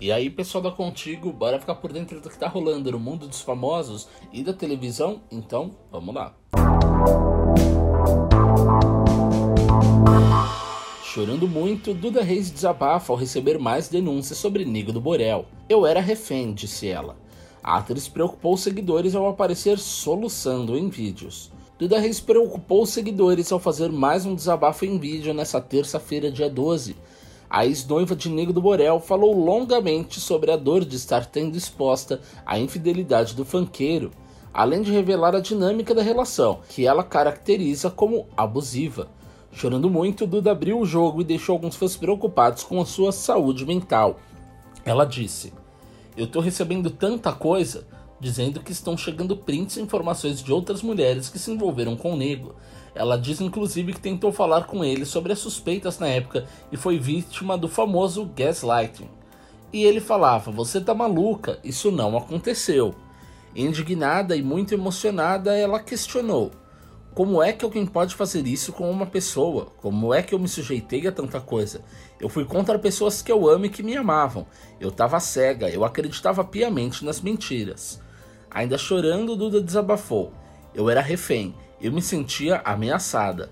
E aí, pessoal da Contigo, bora ficar por dentro do que tá rolando no mundo dos famosos e da televisão? Então, vamos lá. Chorando muito, Duda Reis desabafa ao receber mais denúncias sobre Nigo do Borel. Eu era refém, disse ela. A atriz preocupou os seguidores ao aparecer soluçando em vídeos. Duda Reis preocupou os seguidores ao fazer mais um desabafo em vídeo nessa terça-feira, dia 12. A ex-noiva de Nego do Borel falou longamente sobre a dor de estar tendo exposta à infidelidade do fanqueiro, além de revelar a dinâmica da relação, que ela caracteriza como abusiva. Chorando muito, Duda abriu o jogo e deixou alguns fãs preocupados com a sua saúde mental. Ela disse: Eu tô recebendo tanta coisa dizendo que estão chegando prints e informações de outras mulheres que se envolveram com o Nego. Ela diz inclusive que tentou falar com ele sobre as suspeitas na época e foi vítima do famoso gaslighting. E ele falava: Você tá maluca, isso não aconteceu. Indignada e muito emocionada, ela questionou: Como é que alguém pode fazer isso com uma pessoa? Como é que eu me sujeitei a tanta coisa? Eu fui contra pessoas que eu amo e que me amavam. Eu tava cega, eu acreditava piamente nas mentiras. Ainda chorando, Duda desabafou: Eu era refém eu me sentia ameaçada.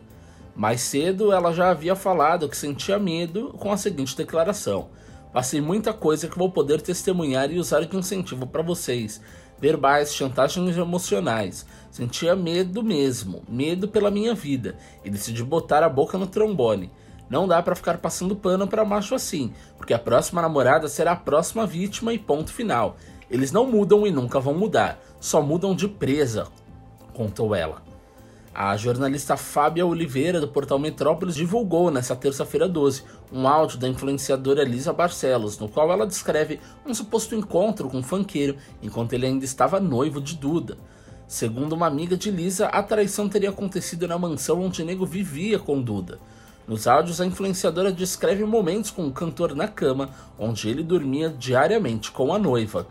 Mais cedo, ela já havia falado que sentia medo com a seguinte declaração: Passei muita coisa que vou poder testemunhar e usar de incentivo para vocês. Verbais, chantagens emocionais. Sentia medo mesmo, medo pela minha vida, e decidi botar a boca no trombone. Não dá para ficar passando pano para macho assim, porque a próxima namorada será a próxima vítima e ponto final. Eles não mudam e nunca vão mudar, só mudam de presa, contou ela. A jornalista Fábia Oliveira, do portal Metrópolis, divulgou nesta terça-feira 12 um áudio da influenciadora Elisa Barcelos, no qual ela descreve um suposto encontro com um fanqueiro enquanto ele ainda estava noivo de Duda. Segundo uma amiga de Lisa, a traição teria acontecido na mansão onde nego vivia com Duda. Nos áudios, a influenciadora descreve momentos com o cantor na cama, onde ele dormia diariamente com a noiva.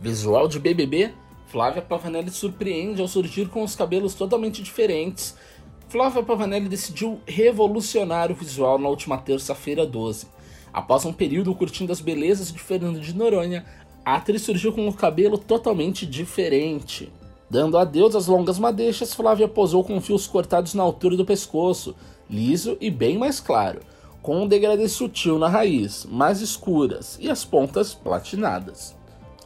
Visual de BBB Flávia Pavanelli surpreende ao surgir com os cabelos totalmente diferentes. Flávia Pavanelli decidiu revolucionar o visual na última terça-feira 12. Após um período curtindo as belezas de Fernando de Noronha, a atriz surgiu com o cabelo totalmente diferente. Dando adeus às longas madeixas, Flávia posou com fios cortados na altura do pescoço, liso e bem mais claro, com um degradê sutil na raiz, mais escuras e as pontas platinadas.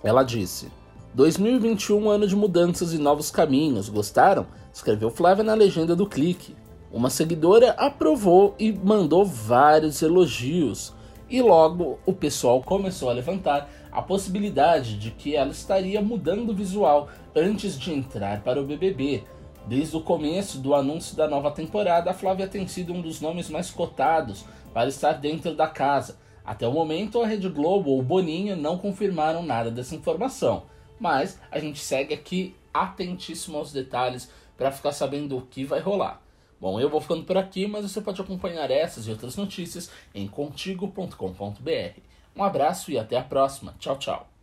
Ela disse: 2021 ano de mudanças e novos caminhos, gostaram? Escreveu Flávia na legenda do clique. Uma seguidora aprovou e mandou vários elogios. E logo o pessoal começou a levantar a possibilidade de que ela estaria mudando o visual antes de entrar para o BBB. Desde o começo do anúncio da nova temporada, a Flávia tem sido um dos nomes mais cotados para estar dentro da casa. Até o momento, a Rede Globo ou Boninho não confirmaram nada dessa informação mas a gente segue aqui atentíssimo aos detalhes para ficar sabendo o que vai rolar. Bom, eu vou ficando por aqui, mas você pode acompanhar essas e outras notícias em contigo.com.br. Um abraço e até a próxima. Tchau, tchau.